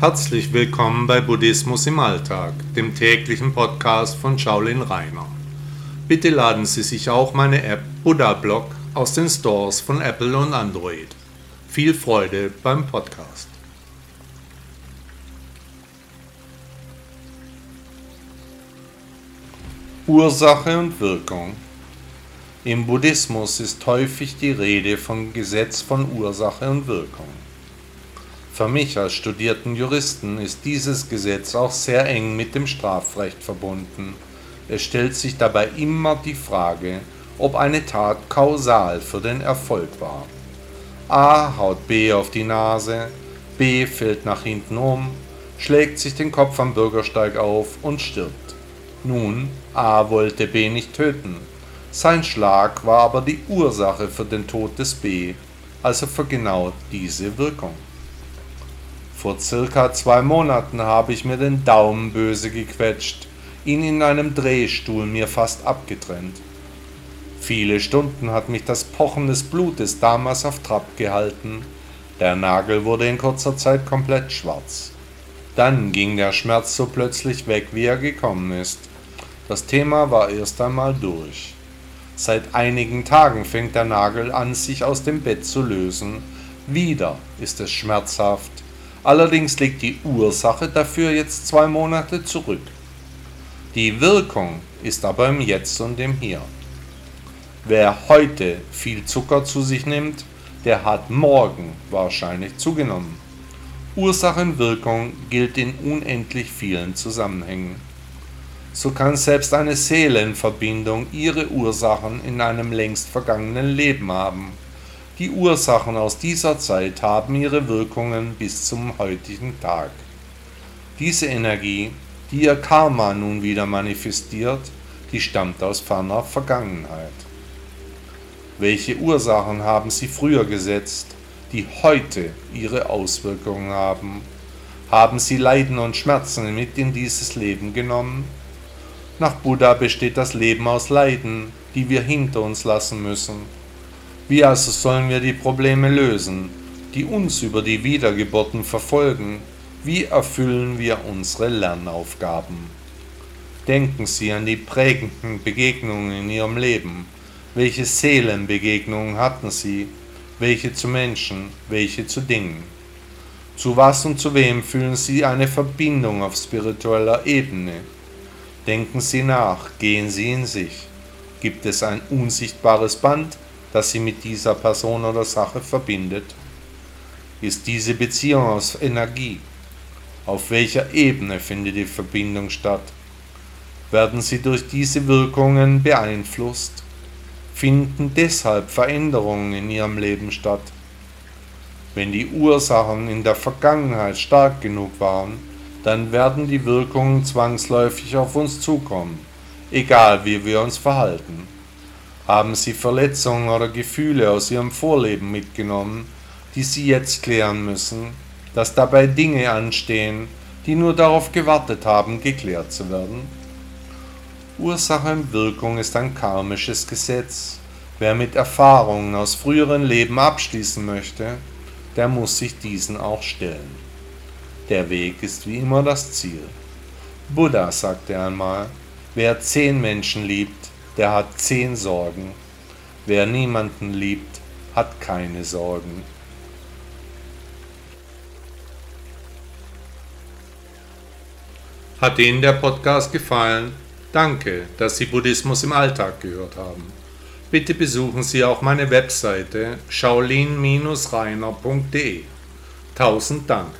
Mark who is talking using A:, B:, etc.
A: Herzlich willkommen bei Buddhismus im Alltag, dem täglichen Podcast von Shaolin Rainer. Bitte laden Sie sich auch meine App Buddha Blog aus den Stores von Apple und Android. Viel Freude beim Podcast. Ursache und Wirkung Im Buddhismus ist häufig die Rede vom Gesetz von Ursache und Wirkung. Für mich als studierten Juristen ist dieses Gesetz auch sehr eng mit dem Strafrecht verbunden. Es stellt sich dabei immer die Frage, ob eine Tat kausal für den Erfolg war. A haut B auf die Nase, B fällt nach hinten um, schlägt sich den Kopf am Bürgersteig auf und stirbt. Nun, A wollte B nicht töten. Sein Schlag war aber die Ursache für den Tod des B, also für genau diese Wirkung. Vor circa zwei Monaten habe ich mir den Daumen böse gequetscht, ihn in einem Drehstuhl mir fast abgetrennt. Viele Stunden hat mich das Pochen des Blutes damals auf Trab gehalten. Der Nagel wurde in kurzer Zeit komplett schwarz. Dann ging der Schmerz so plötzlich weg, wie er gekommen ist. Das Thema war erst einmal durch. Seit einigen Tagen fängt der Nagel an, sich aus dem Bett zu lösen. Wieder ist es schmerzhaft, Allerdings liegt die Ursache dafür jetzt zwei Monate zurück. Die Wirkung ist aber im Jetzt und im Hier. Wer heute viel Zucker zu sich nimmt, der hat morgen wahrscheinlich zugenommen. Ursachenwirkung gilt in unendlich vielen Zusammenhängen. So kann selbst eine Seelenverbindung ihre Ursachen in einem längst vergangenen Leben haben. Die Ursachen aus dieser Zeit haben ihre Wirkungen bis zum heutigen Tag. Diese Energie, die ihr Karma nun wieder manifestiert, die stammt aus ferner Vergangenheit. Welche Ursachen haben sie früher gesetzt, die heute ihre Auswirkungen haben? Haben sie Leiden und Schmerzen mit in dieses Leben genommen? Nach Buddha besteht das Leben aus Leiden, die wir hinter uns lassen müssen wie also sollen wir die Probleme lösen, die uns über die Wiedergeburten verfolgen? Wie erfüllen wir unsere Lernaufgaben? Denken Sie an die prägenden Begegnungen in Ihrem Leben. Welche Seelenbegegnungen hatten Sie? Welche zu Menschen, welche zu Dingen? Zu was und zu wem fühlen Sie eine Verbindung auf spiritueller Ebene? Denken Sie nach, gehen Sie in sich. Gibt es ein unsichtbares Band, das sie mit dieser Person oder Sache verbindet? Ist diese Beziehung aus Energie? Auf welcher Ebene findet die Verbindung statt? Werden sie durch diese Wirkungen beeinflusst? Finden deshalb Veränderungen in ihrem Leben statt? Wenn die Ursachen in der Vergangenheit stark genug waren, dann werden die Wirkungen zwangsläufig auf uns zukommen, egal wie wir uns verhalten. Haben Sie Verletzungen oder Gefühle aus Ihrem Vorleben mitgenommen, die Sie jetzt klären müssen, dass dabei Dinge anstehen, die nur darauf gewartet haben, geklärt zu werden? Ursache und Wirkung ist ein karmisches Gesetz. Wer mit Erfahrungen aus früheren Leben abschließen möchte, der muss sich diesen auch stellen. Der Weg ist wie immer das Ziel. Buddha sagte einmal, wer zehn Menschen liebt, der hat zehn Sorgen. Wer niemanden liebt, hat keine Sorgen. Hat Ihnen der Podcast gefallen? Danke, dass Sie Buddhismus im Alltag gehört haben. Bitte besuchen Sie auch meine Webseite shaolin-reiner.de. Tausend Dank.